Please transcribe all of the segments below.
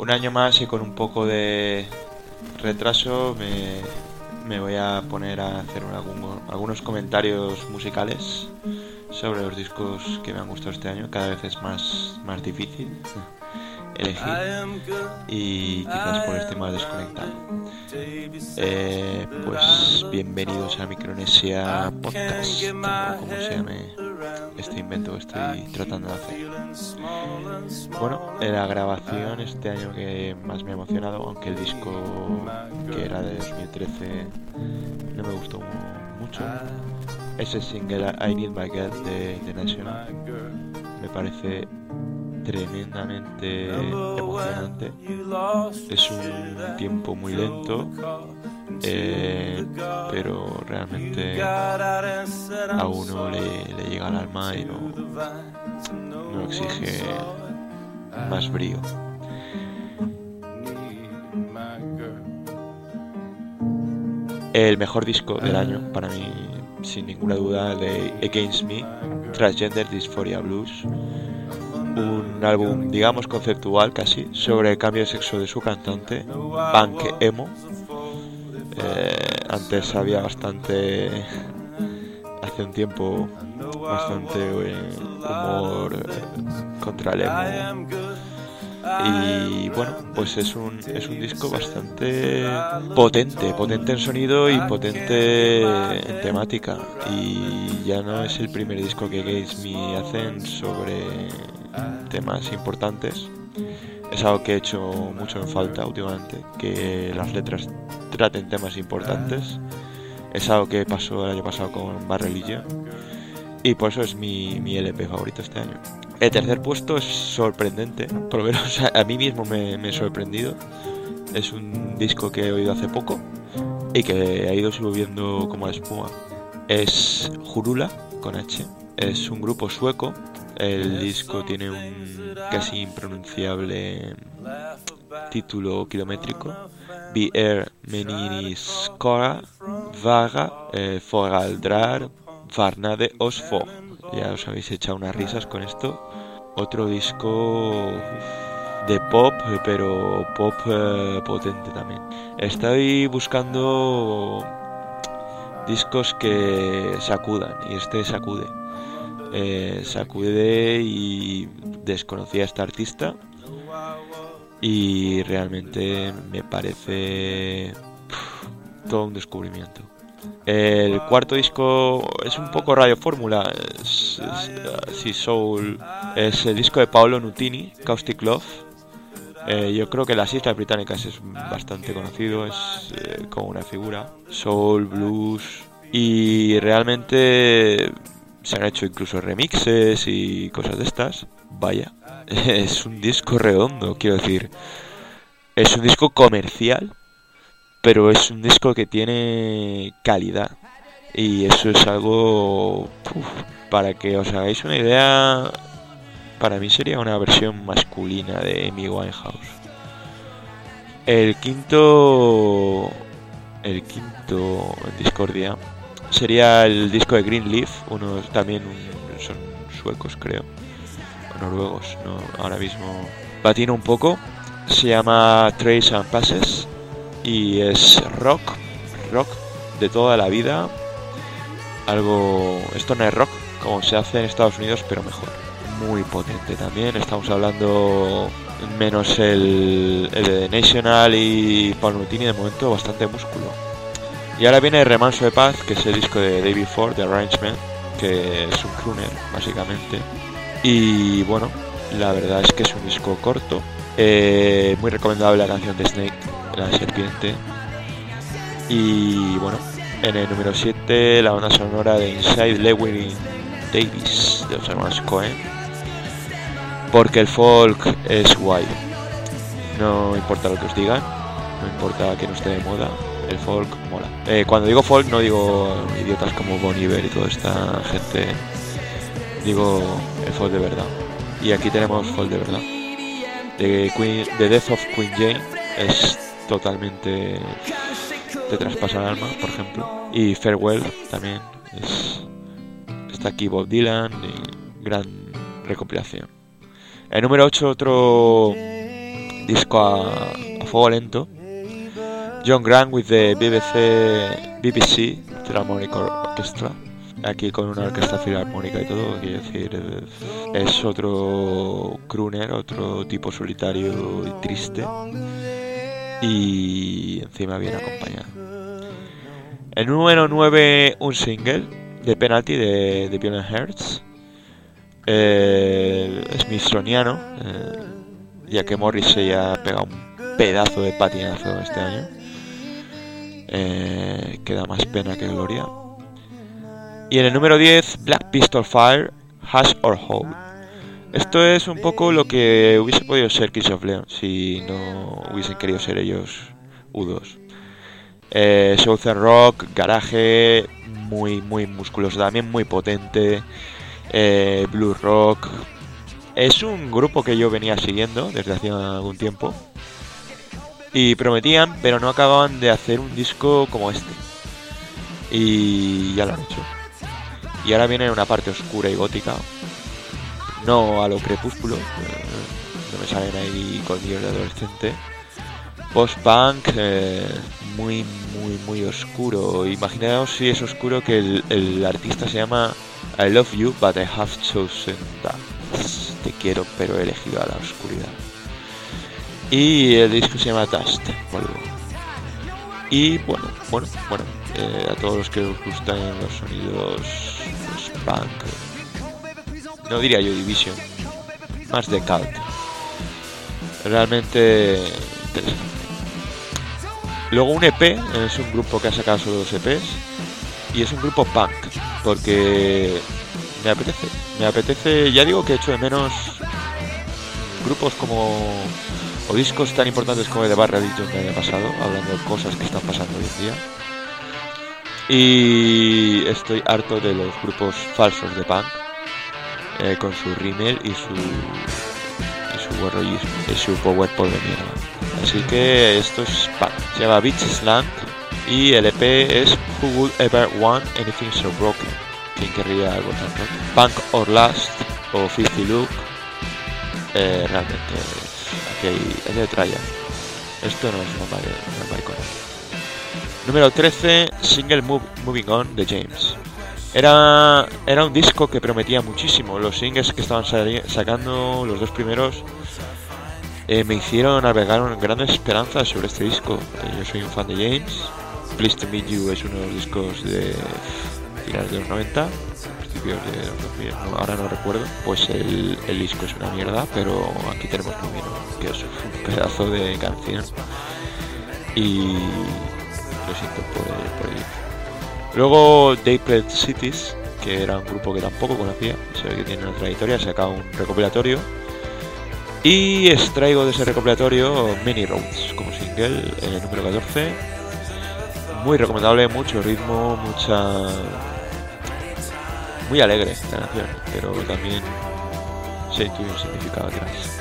un año más y con un poco de retraso me, me voy a poner a hacer algunos comentarios musicales sobre los discos que me han gustado este año. Cada vez es más, más difícil elegir y quizás por este más desconectado. Eh, pues bienvenidos a Micronesia Podcast, como se llame este invento que estoy tratando de hacer. Bueno, la grabación este año que más me ha emocionado, aunque el disco que era de 2013 no me gustó mucho. Ese single I Need My Girl de International me parece tremendamente emocionante. Es un tiempo muy lento, eh, pero realmente a uno le, llega al alma y no, no exige más brío. El mejor disco del año, para mí, sin ninguna duda, de Against Me, Transgender Dysphoria Blues un álbum, digamos, conceptual casi, sobre el cambio de sexo de su cantante, Punk Emo. Eh, antes había bastante, hace un tiempo, bastante eh, humor eh, contra el emo. Y bueno, pues es un, es un disco bastante potente, potente en sonido y potente en temática. Y ya no es el primer disco que Gates Me hacen sobre temas importantes. Es algo que he hecho mucho en falta últimamente, que las letras traten temas importantes. Es algo que pasó el año pasado con Barrelilla y por eso es mi, mi LP favorito este año. El tercer puesto es sorprendente, por lo menos a, mí mismo me, me he sorprendido. Es un disco que he oído hace poco y que ha ido subiendo como la espuma. Es Jurula con H. Es un grupo sueco el disco tiene un casi impronunciable título kilométrico. Bier meninis cora vaga eh, foraldrar varnade os Ya os habéis echado unas risas con esto. Otro disco de pop, pero pop eh, potente también. Estoy buscando discos que sacudan y este sacude eh, sacude y desconocía a este artista. Y realmente me parece todo un descubrimiento. El cuarto disco es un poco radio fórmula, es, Soul, es el disco de Paolo Nutini, Caustic Love. Eh, yo creo que las Islas Británicas es bastante conocido, es eh, como una figura, soul, blues. Y realmente se han hecho incluso remixes y cosas de estas. Vaya, es un disco redondo, quiero decir. Es un disco comercial, pero es un disco que tiene calidad. Y eso es algo... para que os hagáis una idea, para mí sería una versión masculina de Amy Winehouse. El quinto... El quinto Discordia sería el disco de Greenleaf, unos también son suecos creo, o noruegos, no, ahora mismo patina un poco, se llama Trace and Passes y es rock, rock de toda la vida, algo, esto no es rock como se hace en Estados Unidos pero mejor, muy potente también, estamos hablando menos el, el de National y Paul Nutini de momento bastante músculo y ahora viene Remanso de Paz, que es el disco de David Ford, de Arrangement, que es un crooner, básicamente. Y bueno, la verdad es que es un disco corto. Eh, muy recomendable la canción de Snake, La Serpiente. Y bueno, en el número 7, la banda sonora de Inside Lewin Davis, de los hermanos Cohen. Porque el folk es guay. No importa lo que os digan, no importa que no esté de moda, el folk mola. Eh, cuando digo folk no digo idiotas como Bon Iver y toda esta gente, digo el folk de verdad. Y aquí tenemos folk de verdad. The, Queen, The Death of Queen Jane es totalmente te traspasa el alma, por ejemplo. Y Farewell también es está aquí Bob Dylan y gran recopilación. El número 8 otro disco a, a fuego lento. John Grant with the BBC, BBC Philharmonic Orchestra. Aquí con una orquesta filarmónica y todo, quiero decir, es otro crooner, otro tipo solitario y triste. Y encima bien acompañado. El número 9, un single de penalty de, de Bjorn Hertz. Eh, Smithsoniano, eh, ya que Morris se ha pegado un pedazo de patinazo este año. Eh, queda más pena que gloria. Y en el número 10, Black Pistol Fire, Hash or Hold. Esto es un poco lo que hubiese podido ser Kiss of Leon si no hubiesen querido ser ellos U2. Eh, Southern Rock, garaje, muy, muy musculoso, también muy potente. Eh, Blues Rock. Es un grupo que yo venía siguiendo desde hace algún tiempo. Y prometían, pero no acababan de hacer un disco como este. Y ya lo han hecho. Y ahora viene una parte oscura y gótica. No a lo crepúsculo. eh, no me salen ahí colmillos de adolescente. Post-punk eh, muy, muy, muy oscuro. Imaginaos si es oscuro que el, el artista se llama I love you, but I have chosen that. Te quiero, pero he elegido a la oscuridad. Y el disco se llama Dust, boludo. Y bueno, bueno, bueno, eh, a todos los que os gustan los sonidos pues, punk, no diría yo Division, más de cult. Realmente interesante. Luego un EP, es un grupo que ha sacado solo dos EPs y es un grupo punk, porque me apetece, me apetece, ya digo que echo de menos grupos como o discos tan importantes como el de Barra Religion del año pasado, hablando de cosas que están pasando hoy en día. Y estoy harto de los grupos falsos de punk, eh, con su rímel y su y su de mierda. Así que esto es punk. Se llama Beach y el EP es Who Would Ever Want Anything So Broken. ¿Quién querría algo tan roto? Punk or Last o Filthy Look. Eh, realmente hay letra ya. Esto no es una mariconada. Número 13, Single Move- Moving On de James. Era, era un disco que prometía muchísimo. Los singles que estaban sacando, los dos primeros, eh, me hicieron albergar grandes esperanzas sobre este disco. Eh, yo soy un fan de James. Pleased to Meet You es uno de los discos de finales de los 90, principios de los 2000, no- ahora no recuerdo. Pues el, el disco es una mierda, pero aquí tenemos On, que es un pedazo de canción. Y lo siento por el, por el disco. Luego Dayplayed Cities, que era un grupo que tampoco conocía, se ve que tiene una trayectoria, ha sacado un recopilatorio. Y extraigo de ese recopilatorio Many Roads como single, eh, número 14. Muy recomendable, mucho ritmo, mucha. Muy alegre la canción, pero también se intuye un significado atrás.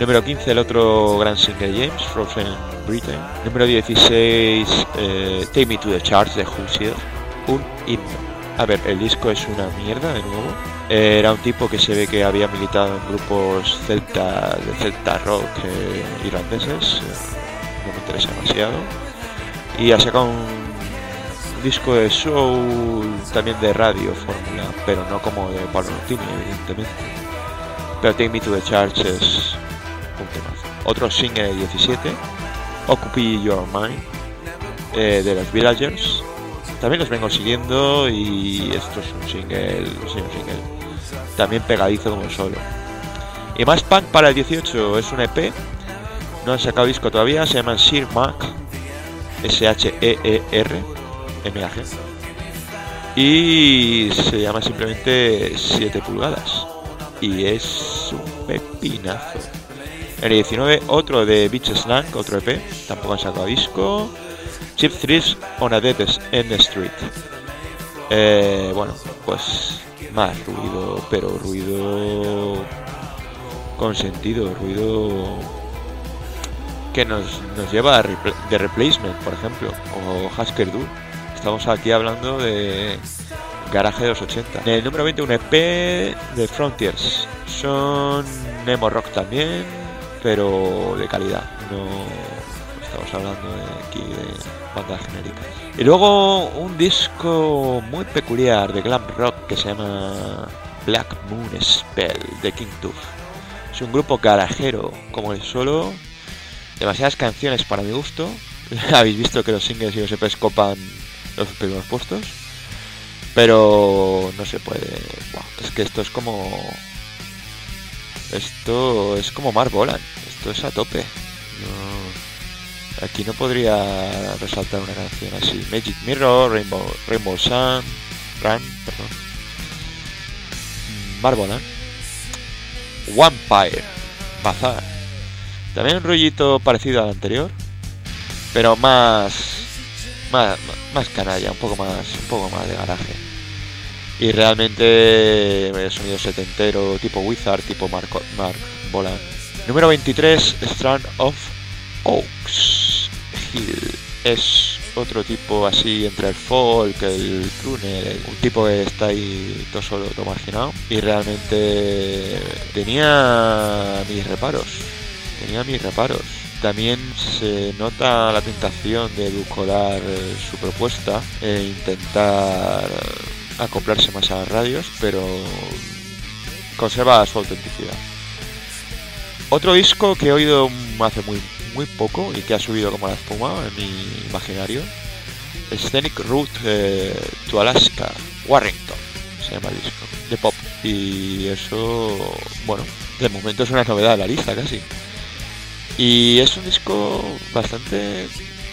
Número 15, el otro gran single James, Frozen Britain. Número 16, eh, Take Me to the Charts de Hoosier. Un himno. A ver, el disco es una mierda de nuevo. Eh, era un tipo que se ve que había militado en grupos celta, de celta rock eh, irlandeses. eh, no me interesa demasiado. Y ha sacado un disco de soul, también de radio, fórmula, pero no como de Pablo Nutini, evidentemente. Pero Take Me to the Charts es un temazo. Otro single de 17, Occupy Your Mind, eh, de los Villagers. También los vengo siguiendo y esto es un single, también pegadizo como solo. Y más punk para el 18 es un EP, no han sacado disco todavía, se llama Sir Mac, S-H-E-E-R, Y se llama simplemente 7 pulgadas. Y es un pepinazo. En el 19, otro de Beach Slang, otro EP, tampoco han sacado disco. Chip Thrills on a Dead End Street. Eh, bueno, pues más ruido, pero ruido con sentido, ruido que nos, nos lleva a repl- de Replacement, por ejemplo, o Husker Du. Estamos aquí hablando de garaje de los 80. En el número 20, un EP de Frontiers. Son emo rock también, pero de calidad. No estamos hablando de aquí de bandas genéricas. Y luego un disco muy peculiar de glam rock que se llama Black Moon Spell de King Tooth. Es un grupo garajero como el solo, demasiadas canciones para mi gusto. Habéis visto que los singles y los EPs copan los primeros puestos. Pero no se puede. es que esto es como. Esto es como Mar Volan. Esto es a tope. Aquí no podría resaltar una canción así. Magic Mirror, Rainbow, Rainbow Sun, Run, perdón. Marbolan. Vampire. Bazar. También un rollito parecido al anterior. Pero más, más. Más canalla, un poco más. Un poco más de garaje. Y realmente el sonido setentero, tipo Wizard, tipo Mark, Mark Bolan. Número 23, Strand of Oaks Hill. Es otro tipo así entre el folk, el crooner, un tipo que está ahí todo solo, todo marginado. Y realmente tenía mis reparos. Tenía mis reparos. También se nota la tentación de edulcorar eh, su propuesta e intentar acoplarse más a radios, pero conserva su autenticidad. Otro disco que he oído hace muy, muy poco y que ha subido como la espuma en mi imaginario Scenic Route eh, to Alaska, Warrington, se llama el disco, de pop. Y eso, bueno, de momento es una novedad de la lista casi. Y es un disco bastante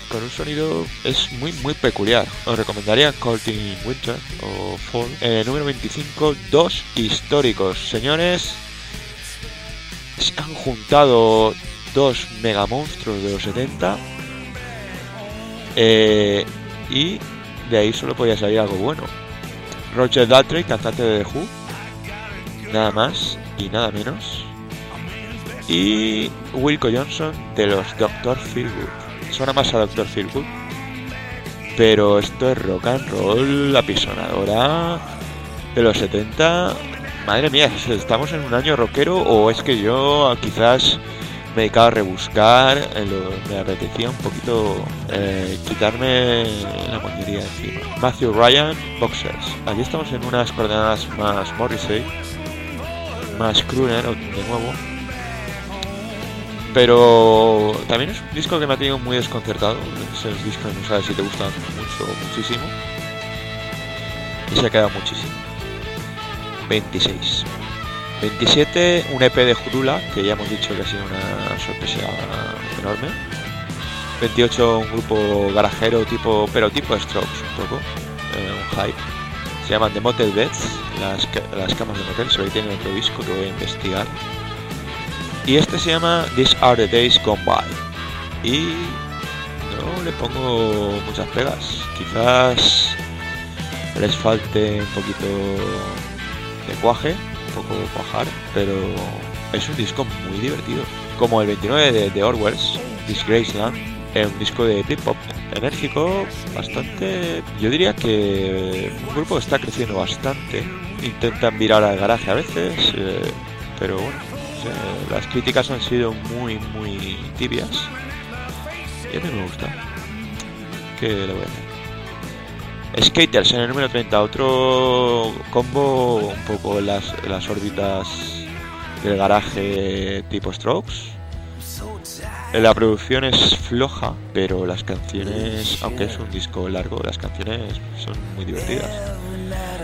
con un sonido es muy muy peculiar. Os recomendaría Cold in Winter o Fall. Eh, número 25, dos históricos. Señores, se han juntado dos mega monstruos de los 70 eh, y de ahí solo podía salir algo bueno. Roger Daltrey, cantante de The Who, nada más y nada menos. Y Wilco Johnson de los Doctor Feelgood suena más a Doctor Feelgood. Pero esto es rock and roll, la pisonadora de los 70. Madre mía, ¿estamos en un año rockero o es que yo quizás me he dedicado a rebuscar, me apetecía un poquito eh, quitarme la mayoría encima. Matthew Ryan, Boxers. Aquí estamos en unas coordenadas más Morrissey, más Crooner de nuevo pero también es un disco que me ha tenido muy desconcertado. Esos discos no sabes si te gustan mucho o muchísimo. Y se ha quedado muchísimo. 26. 27, un EP de Jurula, que ya hemos dicho que ha sido una sorpresa enorme. 28, un grupo garajero tipo, pero tipo Strokes, un poco. Eh, un hype. Se llaman The Motel Beds, las, las camas de motel, se que tienen otro disco que voy a investigar y este se llama These Are the Days Gone By. Y no le pongo muchas pegas. Quizás les falte un poquito de cuaje, un poco cuajar, pero es un disco muy divertido. Como el 29 de, de Orwell's, Disgraceland, es un disco de hip hop enérgico, bastante. Yo diría que un grupo está creciendo bastante. Intentan virar al garaje a veces, eh, pero bueno, las críticas han sido muy, muy tibias. Y a mí me gusta. ¿Qué le voy a hacer? Skaters en el número 30, otro combo un poco las, las órbitas del garaje tipo Strokes. La producción es floja, pero las canciones, aunque es un disco largo, las canciones son muy divertidas.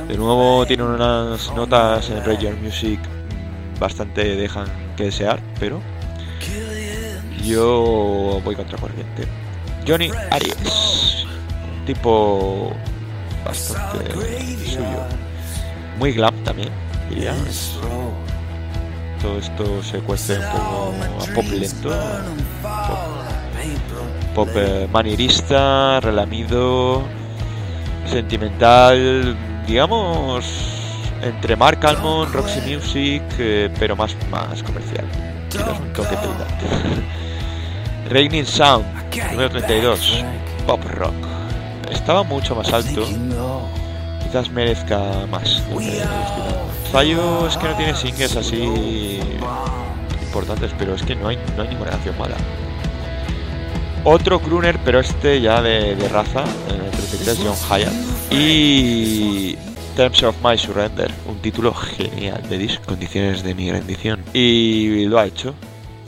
De nuevo tiene unas notas en Radio Music bastante dejan que desear, pero yo voy contra corriente. Johnny Aries, tipo bastante suyo, muy glam también. Todo esto se cuesta un poco a pop lento, pop, eh, manierista, relamido, sentimental, digamos entre Mark Almond, Roxy Music, eh, pero más, más comercial. un toque Raining Sound, número 32, Pop Rock. Estaba mucho más alto, quizás merezca más. Fallo es que no tiene singles así importantes, pero es que no hay, no hay ninguna canción mala. Otro crooner, pero este ya de, de raza, en el 33, John Hyatt. Y Terms of My Surrender, un título genial de disco, condiciones de mi rendición. Y lo ha hecho.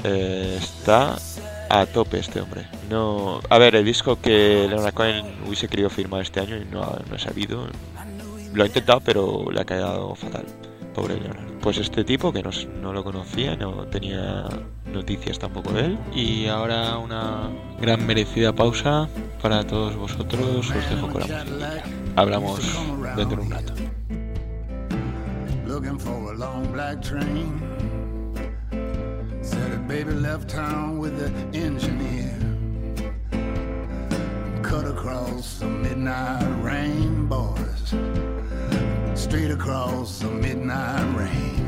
Eh, está a tope este hombre. No, a ver, el disco que Leonard Cohen hubiese querido firmar este año y no ha, no ha sabido. Lo ha intentado, pero le ha quedado fatal. Pobre Leonard. Pues este tipo que no, no lo conocía, no tenía noticias tampoco de él. Y ahora una gran merecida pausa para todos vosotros. Os dejo con la música. Hablamos dentro de un rato. looking for a long black train. Said a baby left town with the engineer. Cut across the midnight rain, boys. Straight across the midnight rain.